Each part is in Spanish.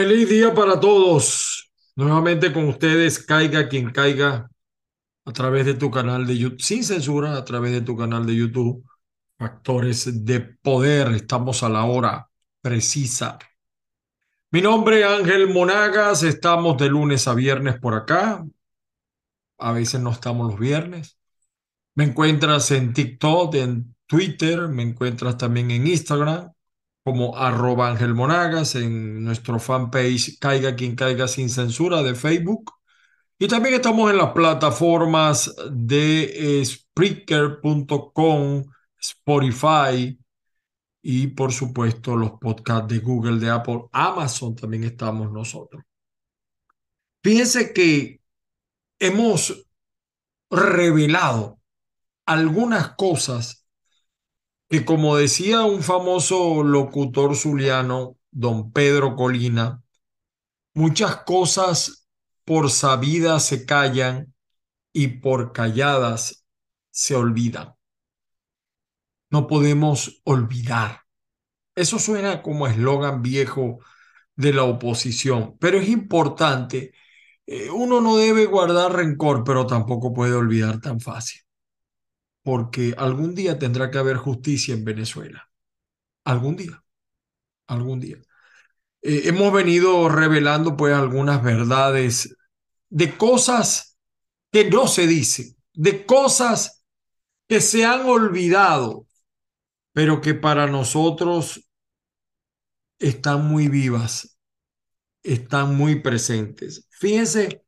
Feliz día para todos. Nuevamente con ustedes, caiga quien caiga a través de tu canal de YouTube, sin censura, a través de tu canal de YouTube. Factores de poder, estamos a la hora precisa. Mi nombre es Ángel Monagas, estamos de lunes a viernes por acá. A veces no estamos los viernes. Me encuentras en TikTok, en Twitter, me encuentras también en Instagram como arroba Ángel Monagas, en nuestro fanpage Caiga quien caiga sin censura de Facebook. Y también estamos en las plataformas de Spreaker.com, Spotify y por supuesto los podcasts de Google, de Apple, Amazon también estamos nosotros. Fíjense que hemos revelado algunas cosas que como decía un famoso locutor zuliano, don Pedro Colina, muchas cosas por sabidas se callan y por calladas se olvidan. No podemos olvidar. Eso suena como eslogan viejo de la oposición, pero es importante. Eh, uno no debe guardar rencor, pero tampoco puede olvidar tan fácil porque algún día tendrá que haber justicia en Venezuela. Algún día, algún día. Eh, hemos venido revelando pues algunas verdades de cosas que no se dicen, de cosas que se han olvidado, pero que para nosotros están muy vivas, están muy presentes. Fíjense,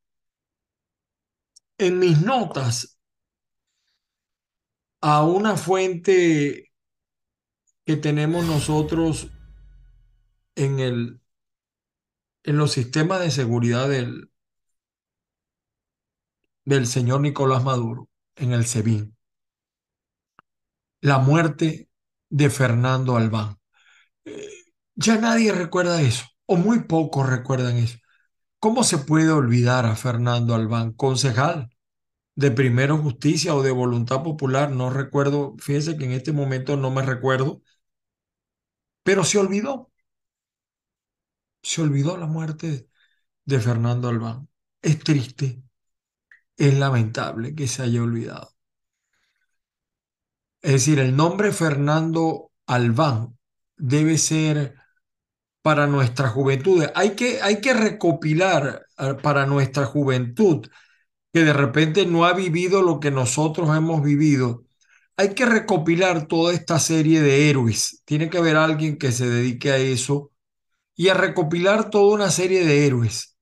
en mis notas a una fuente que tenemos nosotros en, el, en los sistemas de seguridad del, del señor Nicolás Maduro, en el SEBIN. La muerte de Fernando Albán. Eh, ya nadie recuerda eso, o muy pocos recuerdan eso. ¿Cómo se puede olvidar a Fernando Albán, concejal de Primero Justicia o de Voluntad Popular, no recuerdo, fíjese que en este momento no me recuerdo, pero se olvidó. Se olvidó la muerte de Fernando Albán. Es triste, es lamentable que se haya olvidado. Es decir, el nombre Fernando Albán debe ser para nuestra juventud. Hay que, hay que recopilar eh, para nuestra juventud que de repente no ha vivido lo que nosotros hemos vivido, hay que recopilar toda esta serie de héroes. Tiene que haber alguien que se dedique a eso y a recopilar toda una serie de héroes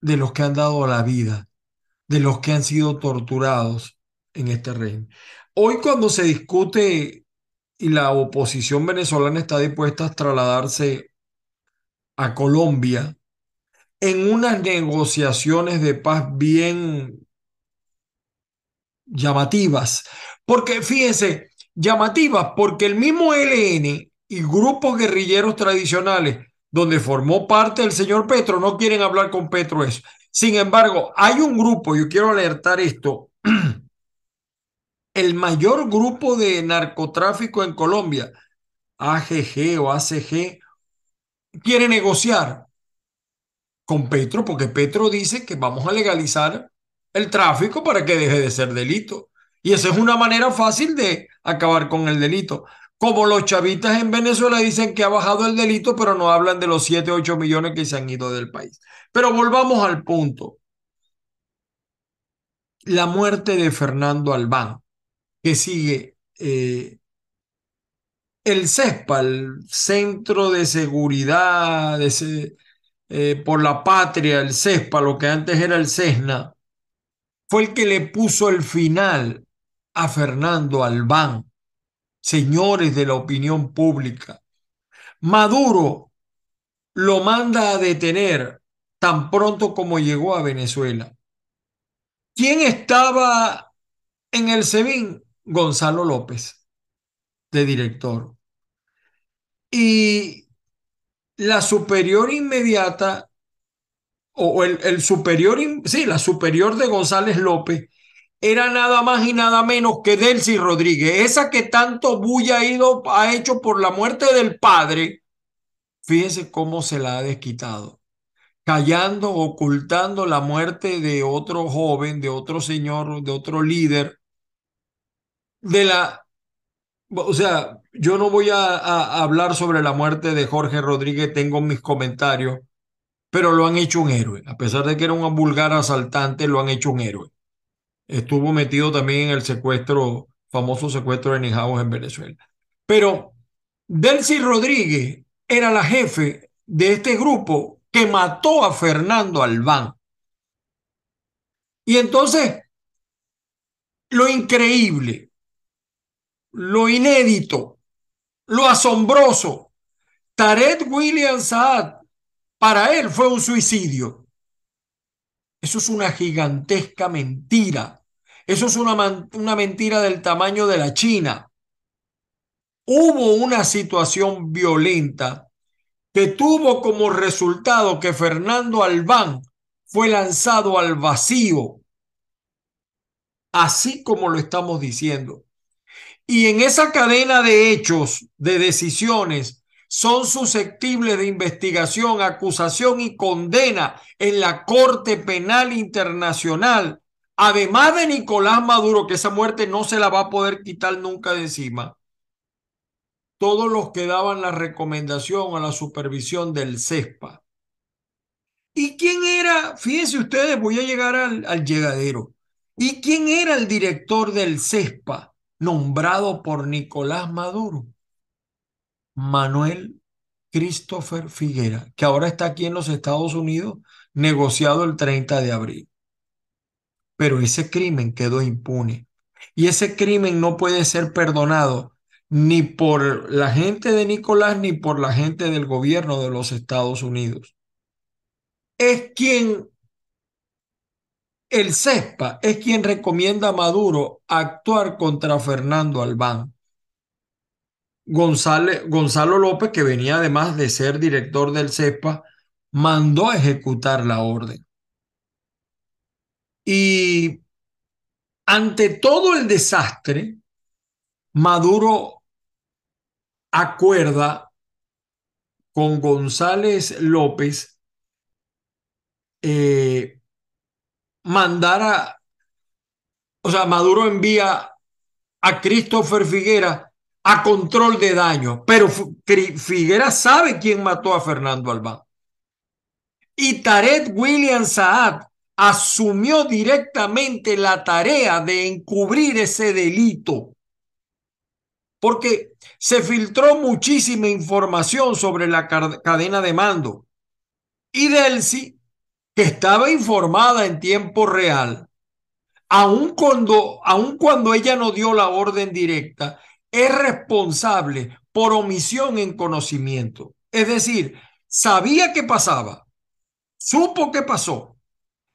de los que han dado la vida, de los que han sido torturados en este reino. Hoy cuando se discute y la oposición venezolana está dispuesta a trasladarse a Colombia en unas negociaciones de paz bien llamativas. Porque fíjense, llamativas porque el mismo ELN y grupos guerrilleros tradicionales donde formó parte el señor Petro no quieren hablar con Petro eso. Sin embargo, hay un grupo, yo quiero alertar esto, el mayor grupo de narcotráfico en Colombia, AGG o ACG, quiere negociar con Petro, porque Petro dice que vamos a legalizar el tráfico para que deje de ser delito. Y esa es una manera fácil de acabar con el delito. Como los chavistas en Venezuela dicen que ha bajado el delito, pero no hablan de los 7, 8 millones que se han ido del país. Pero volvamos al punto. La muerte de Fernando Albán, que sigue eh, el CESPA, el Centro de Seguridad, de, eh, por la patria, el CESPA, lo que antes era el CESNA, fue el que le puso el final a Fernando Albán, señores de la opinión pública. Maduro lo manda a detener tan pronto como llegó a Venezuela. ¿Quién estaba en el SEBIN? Gonzalo López, de director. Y la superior inmediata, o el, el superior, sí, la superior de González López, era nada más y nada menos que Delcy Rodríguez, esa que tanto bulla ha, ha hecho por la muerte del padre, fíjese cómo se la ha desquitado, callando, ocultando la muerte de otro joven, de otro señor, de otro líder, de la... O sea, yo no voy a, hablar sobre la muerte de Jorge Rodríguez, tengo mis comentarios, pero lo han hecho un héroe. A pesar de que era un vulgar asaltante, lo han hecho un héroe. Estuvo metido también en el secuestro, famoso secuestro de Nijaos en Venezuela. Pero Delcy Rodríguez era la jefe de este grupo que mató a Fernando Albán. Y entonces, lo increíble, lo inédito, lo asombroso, Tarek William Saad, para él fue un suicidio. Eso es una gigantesca mentira. Eso es una, una mentira del tamaño de la China. Hubo una situación violenta que tuvo como resultado que Fernando Albán fue lanzado al vacío, así como lo estamos diciendo. Y en esa cadena de hechos, de decisiones, son susceptibles de investigación, acusación y condena en la Corte Penal Internacional, además de Nicolás Maduro, que esa muerte no se la va a poder quitar nunca de encima, todos los que daban la recomendación a la supervisión del CESPA. ¿Y quién era? Fíjense ustedes, voy a llegar al, al llegadero. ¿Y quién era el director del CESPA nombrado por Nicolás Maduro? Manuel Christopher Figuera, que ahora está aquí en los Estados Unidos, negociado el 30 de abril. Pero ese crimen quedó impune. Y ese crimen no puede ser perdonado ni por la gente de Nicolás ni por la gente del gobierno de los Estados Unidos. Es quien, el CESPA, es quien recomienda a Maduro actuar contra Fernando Albán. Gonzalo López, que venía además de ser director del CESPA, mandó a ejecutar la orden. Y ante todo el desastre, Maduro acuerda con González López eh, mandar a, o sea, Maduro envía a Christopher Figuera a control de daño, pero Figuera sabe quién mató a Fernando Albán. Y Tarek William Saad asumió directamente la tarea de encubrir ese delito, porque se filtró muchísima información sobre la cadena de mando. Y Delcy, que estaba informada en tiempo real, aun cuando, aun cuando ella no dio la orden directa, es responsable por omisión en conocimiento. Es decir, sabía que pasaba, supo que pasó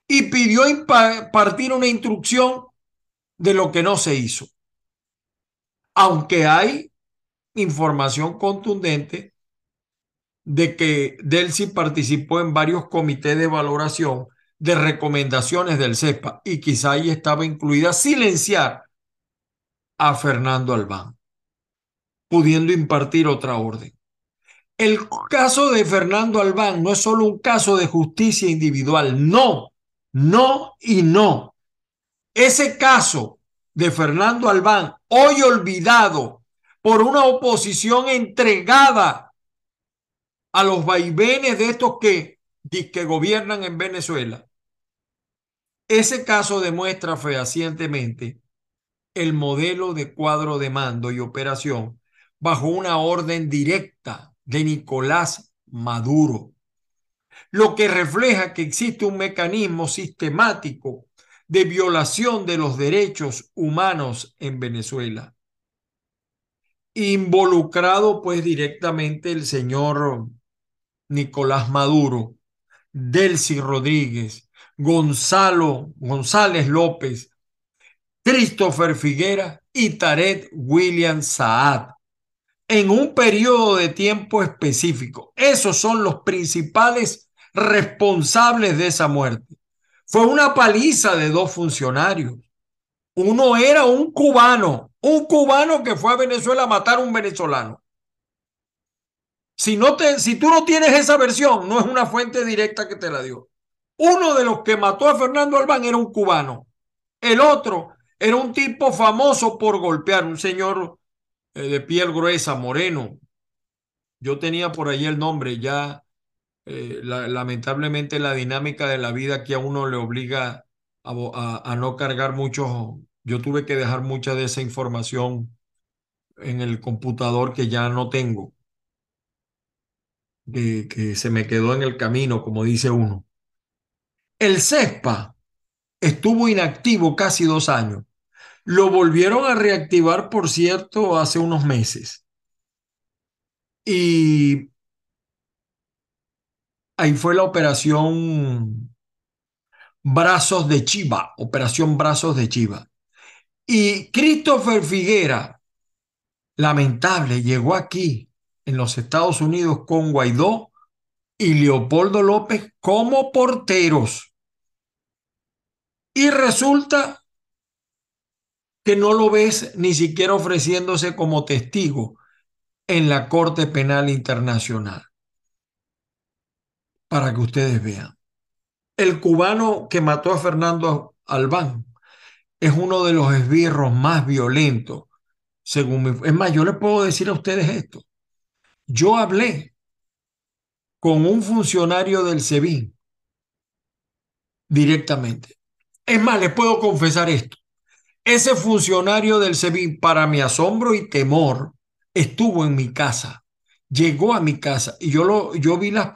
y pidió impartir una instrucción de lo que no se hizo. Aunque hay información contundente de que Delcy participó en varios comités de valoración de recomendaciones del CEPA y quizá ahí estaba incluida silenciar a Fernando Albán pudiendo impartir otra orden. El caso de Fernando Albán no es solo un caso de justicia individual, no, no y no. Ese caso de Fernando Albán, hoy olvidado por una oposición entregada a los vaivenes de estos que, que gobiernan en Venezuela, ese caso demuestra fehacientemente el modelo de cuadro de mando y operación bajo una orden directa de Nicolás Maduro, lo que refleja que existe un mecanismo sistemático de violación de los derechos humanos en Venezuela. Involucrado pues directamente el señor Nicolás Maduro, Delcy Rodríguez, Gonzalo González López, Christopher Figuera y Tarek William Saad en un periodo de tiempo específico. Esos son los principales responsables de esa muerte. Fue una paliza de dos funcionarios. Uno era un cubano, un cubano que fue a Venezuela a matar a un venezolano. Si, no te, si tú no tienes esa versión, no es una fuente directa que te la dio. Uno de los que mató a Fernando Albán era un cubano. El otro era un tipo famoso por golpear, un señor eh, de piel gruesa, moreno. Yo tenía por ahí el nombre, ya eh, la, lamentablemente la dinámica de la vida que a uno le obliga a, a, a no cargar mucho. Yo tuve que dejar mucha de esa información en el computador que ya no tengo, que, se me quedó en el camino, como dice uno. El CESPA estuvo inactivo casi dos años. Lo volvieron a reactivar, por cierto, hace unos meses. Y ahí fue la operación Brazos de Chiva, operación Brazos de Chiva. Y Christopher Figuera, lamentable, llegó aquí en los Estados Unidos con Guaidó y Leopoldo López como porteros. Y resulta que no lo ves ni siquiera ofreciéndose como testigo en la Corte Penal Internacional. Para que ustedes vean. El cubano que mató a Fernando Albán es uno de los esbirros más violentos, según. Es más, yo les puedo decir a ustedes esto. Yo hablé con un funcionario del SEBIN directamente. Es más, les puedo confesar esto. Ese funcionario del SEBIN, para mi asombro y temor, estuvo en mi casa, llegó a mi casa y yo, lo, yo vi la,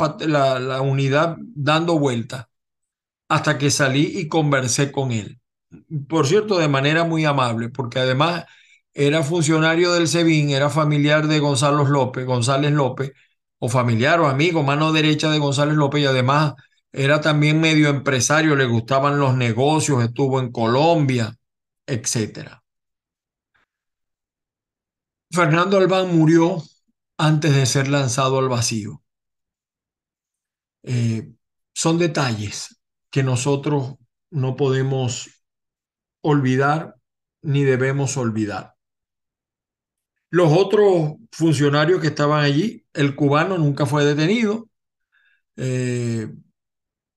la unidad dando vuelta hasta que salí y conversé con él. Por cierto, de manera muy amable, porque además era funcionario del SEBIN, era familiar de Gonzalo López, González López, o familiar o amigo, mano derecha de González López, y además era también medio empresario, le gustaban los negocios, estuvo en Colombia, etcétera. Fernando Albán murió antes de ser lanzado al vacío. Eh, son detalles que nosotros no podemos olvidar ni debemos olvidar. Los otros funcionarios que estaban allí, el cubano nunca fue detenido. Eh,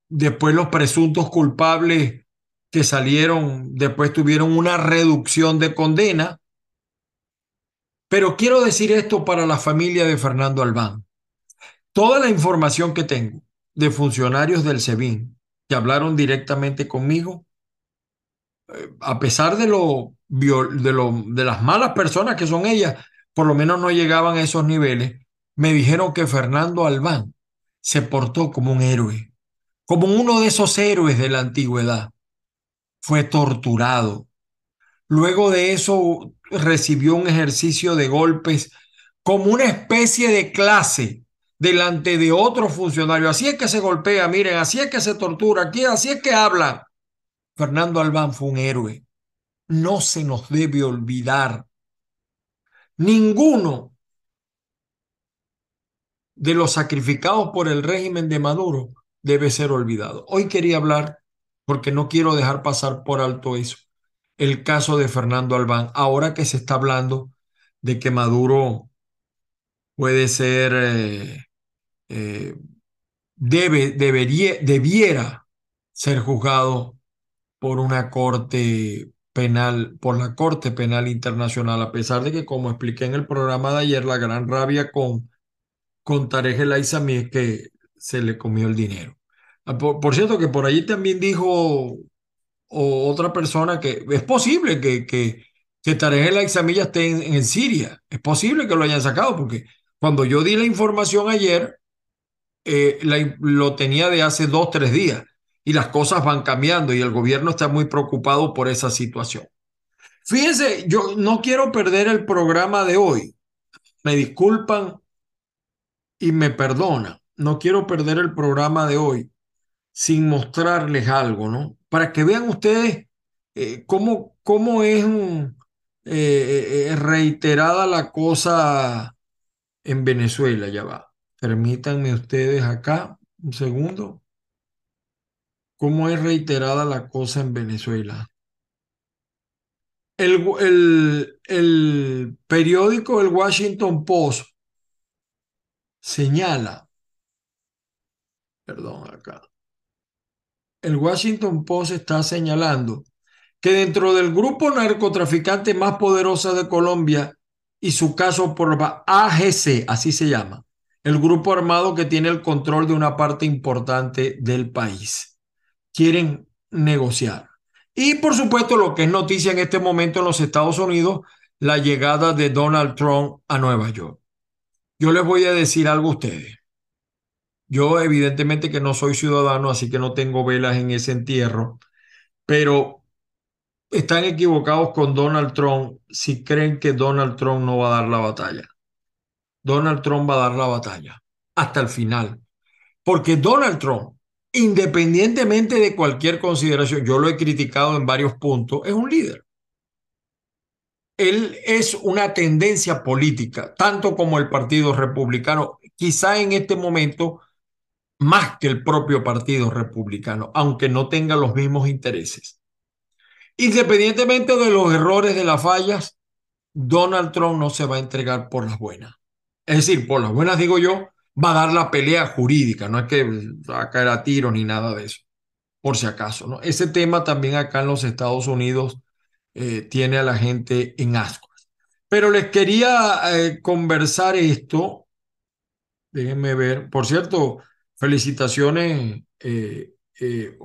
después los presuntos culpables que salieron, después tuvieron una reducción de condena. Pero quiero decir esto para la familia de Fernando Albán. Toda la información que tengo de funcionarios del SEBIN que hablaron directamente conmigo, a pesar de, lo, de, lo, de las malas personas que son ellas, por lo menos no llegaban a esos niveles, me dijeron que Fernando Albán se portó como un héroe, como uno de esos héroes de la antigüedad. Fue torturado. Luego de eso recibió un ejercicio de golpes como una especie de clase delante de otro funcionario. Así es que se golpea, miren, así es que se tortura, aquí, así es que habla. Fernando Albán fue un héroe. No se nos debe olvidar. Ninguno de los sacrificados por el régimen de Maduro debe ser olvidado. Hoy quería hablar, porque no quiero dejar pasar por alto eso, el caso de Fernando Albán, ahora que se está hablando de que Maduro puede ser eh, eh, debe, debería, debiera ser juzgado por una corte penal, por la Corte Penal Internacional, a pesar de que, como expliqué en el programa de ayer, la gran rabia con, con Tarek El es que se le comió el dinero. Ah, por, cierto, que por allí también dijo otra persona que es posible que, que, que Tarek El esté en, en Siria. Es posible que lo hayan sacado, porque cuando yo di la información ayer, eh, lo tenía de hace dos, tres días y las cosas van cambiando y el gobierno está muy preocupado por esa situación. Fíjense, yo no quiero perder el programa de hoy. Me disculpan y me perdonan. No quiero perder el programa de hoy sin mostrarles algo, ¿no? Para que vean ustedes eh, cómo, cómo es eh, reiterada la cosa en Venezuela, ya va. Permítanme ustedes acá un segundo. ¿Cómo es reiterada la cosa en Venezuela? El, el, el periódico El Washington Post señala, perdón acá, el Washington Post está señalando que dentro del grupo narcotraficante más poderoso de Colombia y su caso por AGC, así se llama, el grupo armado que tiene el control de una parte importante del país. Quieren negociar. Y por supuesto, lo que es noticia en este momento en los Estados Unidos, la llegada de Donald Trump a Nueva York. Yo les voy a decir algo a ustedes. Yo evidentemente que no soy ciudadano, así que no tengo velas en ese entierro, pero están equivocados con Donald Trump si creen que Donald Trump no va a dar la batalla. Donald Trump va a dar la batalla hasta el final. Porque Donald Trump, independientemente de cualquier consideración, yo lo he criticado en varios puntos, es un líder. Él es una tendencia política, tanto como el Partido Republicano, quizá en este momento más que el propio Partido Republicano, aunque no tenga los mismos intereses. Independientemente de los errores, de las fallas, Donald Trump no se va a entregar por las buenas. Es decir, por las buenas digo yo, va a dar la pelea jurídica, no es que va a caer a tiro ni nada de eso, por si acaso. ¿no? Ese tema también acá en los Estados Unidos eh, tiene a la gente en ascuas. Pero les quería eh, conversar esto, déjenme ver, por cierto, felicitaciones, eh, eh,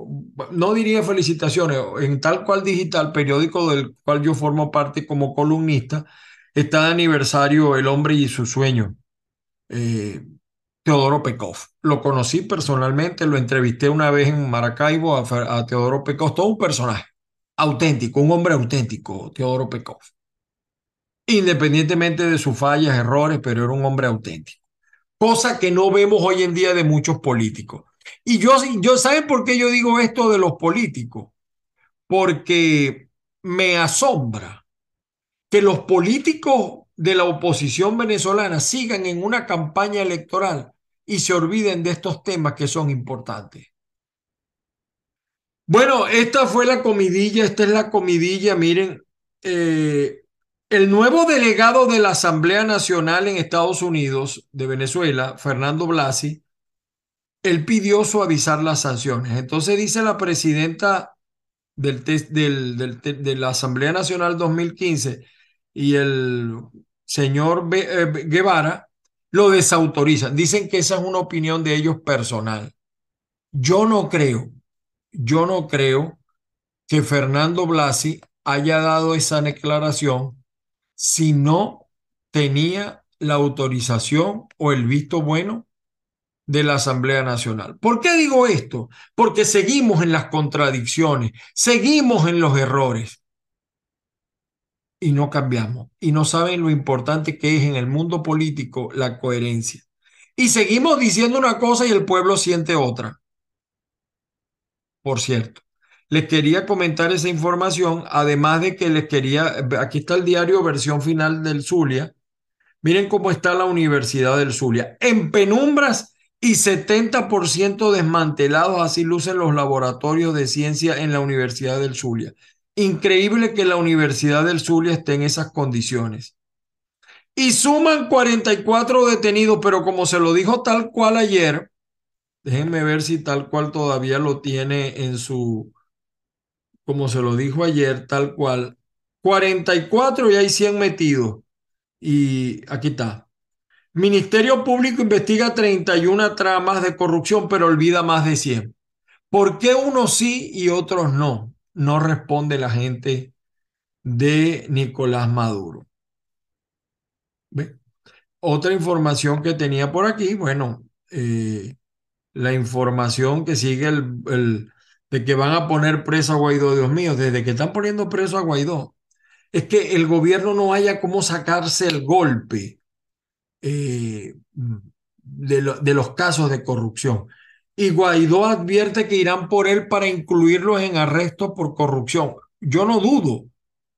no diría felicitaciones, en tal cual digital, periódico del cual yo formo parte como columnista, está de aniversario El hombre y su sueño, Teodoro Pekov. Lo conocí personalmente, lo entrevisté una vez en Maracaibo a, Teodoro Pekov, todo un personaje auténtico, un hombre auténtico, Teodoro Pekov. Independientemente de sus fallas, errores, pero era un hombre auténtico cosa que no vemos hoy en día de muchos políticos. Y yo, yo ¿saben por qué yo digo esto de los políticos? Porque me asombra que los políticos de la oposición venezolana sigan en una campaña electoral y se olviden de estos temas que son importantes. Bueno, esta fue la comidilla, esta es la comidilla, miren, eh, el nuevo delegado de la Asamblea Nacional en Estados Unidos de Venezuela, Fernando Blasi, él pidió suavizar las sanciones. Entonces dice la presidenta del, del, de la Asamblea Nacional 2015 y el señor eh, Guevara lo desautorizan. Dicen que esa es una opinión de ellos personal. Yo no creo, yo no creo que Fernando Blasi haya dado esa declaración si no tenía la autorización o el visto bueno de la Asamblea Nacional. ¿Por qué digo esto? Porque seguimos en las contradicciones, seguimos en los errores y no cambiamos. Y no saben lo importante que es en el mundo político la coherencia. Y seguimos diciendo una cosa y el pueblo siente otra. Por cierto. Les quería comentar esa información, además de que les quería, aquí está el diario versión final del Zulia. Miren cómo está la Universidad del Zulia. En penumbras y 70% desmantelados, así lucen los laboratorios de ciencia en la Universidad del Zulia. Increíble que la Universidad del Zulia esté en esas condiciones. Y suman 44 detenidos, pero como se lo dijo tal cual ayer, déjenme ver si tal cual todavía lo tiene en su, como se lo dijo ayer, tal cual. 44 y hay 100 metidos. Y aquí está. Ministerio Público investiga 31 tramas de corrupción, pero olvida más de 100. ¿Por qué unos sí y otros no? No responde la gente de Nicolás Maduro. Otra información que tenía por aquí, bueno, eh, la información que sigue el de que van a poner preso a Guaidó, Dios mío, desde que están poniendo preso a Guaidó, es que el gobierno no haya cómo sacarse el golpe eh, de, de los casos de corrupción. Y Guaidó advierte que irán por él para incluirlos en arresto por corrupción. Yo no dudo,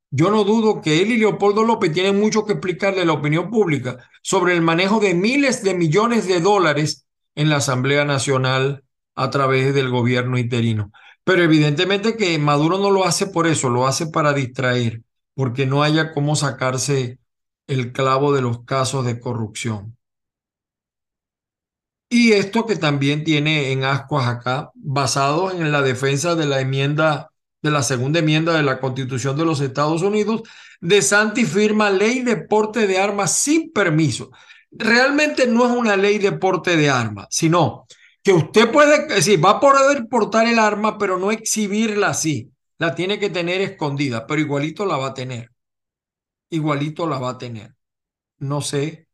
yo no dudo que él y Leopoldo López tienen mucho que explicarle a la opinión pública sobre el manejo de miles de millones de dólares en la Asamblea Nacional a través del gobierno interino. Pero evidentemente que Maduro no lo hace por eso, lo hace para distraer, porque no haya cómo sacarse el clavo de los casos de corrupción. Y esto que también tiene en ascuas acá, basado en la defensa de la enmienda, de la segunda enmienda de la Constitución de los Estados Unidos, de Santi firma ley de porte de armas sin permiso. Realmente no es una ley de porte de armas, sino que usted puede, decir, va a poder portar el arma, pero no exhibirla así. La tiene que tener escondida, pero igualito la va a tener. Igualito la va a tener. No sé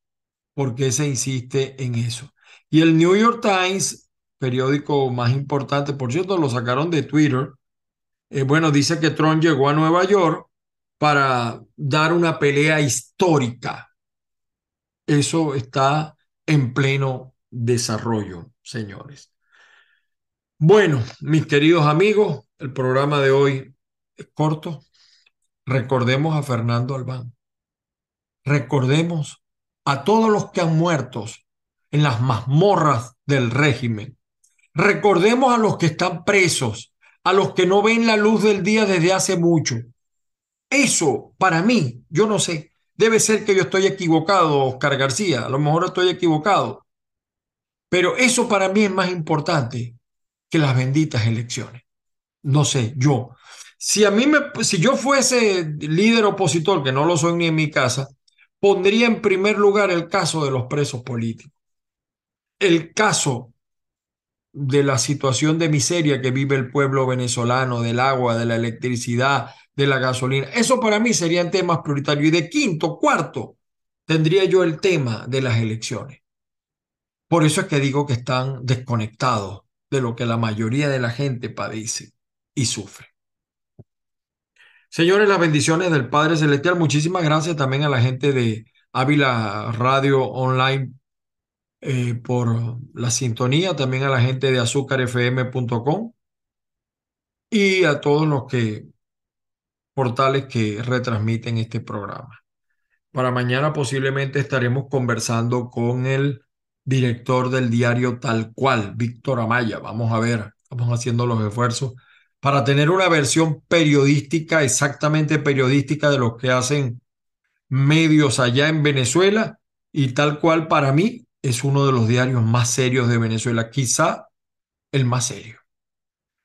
por qué se insiste en eso. Y el New York Times, periódico más importante, por cierto, lo sacaron de Twitter. Eh, bueno, dice que Trump llegó a Nueva York para dar una pelea histórica. Eso está en pleno desarrollo, señores. Bueno, mis queridos amigos, el programa de hoy es corto. Recordemos a Fernando Albán. Recordemos a todos los que han muerto en las mazmorras del régimen. Recordemos a los que están presos, a los que no ven la luz del día desde hace mucho. Eso, para mí, yo no sé, debe ser que yo estoy equivocado, Oscar García, a lo mejor estoy equivocado, pero eso para mí es más importante que las benditas elecciones. No sé, yo. Si a mí me, si yo fuese líder opositor, que no lo soy ni en mi casa, pondría en primer lugar el caso de los presos políticos el caso de la situación de miseria que vive el pueblo venezolano, del agua, de la electricidad, de la gasolina. Eso para mí serían temas prioritarios. Y de quinto, cuarto, tendría yo el tema de las elecciones. Por eso es que digo que están desconectados de lo que la mayoría de la gente padece y sufre. Señores, las bendiciones del Padre Celestial. Muchísimas gracias también a la gente de Ávila Radio Online eh, por la sintonía, también a la gente de azúcarfm.com y a todos los que portales que retransmiten este programa. Para mañana posiblemente estaremos conversando con el director del diario Tal Cual, Víctor Amaya. Vamos a ver, estamos haciendo los esfuerzos para tener una versión periodística, exactamente periodística de lo que hacen medios allá en Venezuela y tal cual para mí es uno de los diarios más serios de Venezuela, quizá el más serio,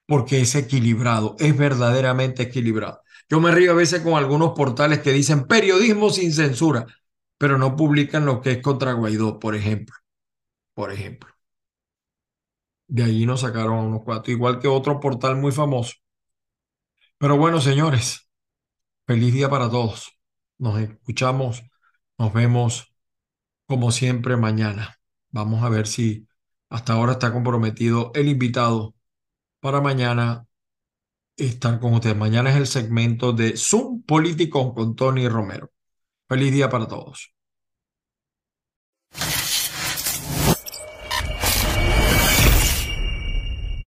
porque es equilibrado, es verdaderamente equilibrado. Yo me río a veces con algunos portales que dicen periodismo sin censura, pero no publican lo que es contra Guaidó, por ejemplo. Por ejemplo. De allí nos sacaron unos cuatro, igual que otro portal muy famoso. Pero bueno, señores, feliz día para todos. Nos escuchamos, nos vemos como siempre, mañana. Vamos a ver si hasta ahora está comprometido el invitado para mañana estar con ustedes. Mañana es el segmento de Zoom Político con Tony Romero. Feliz día para todos.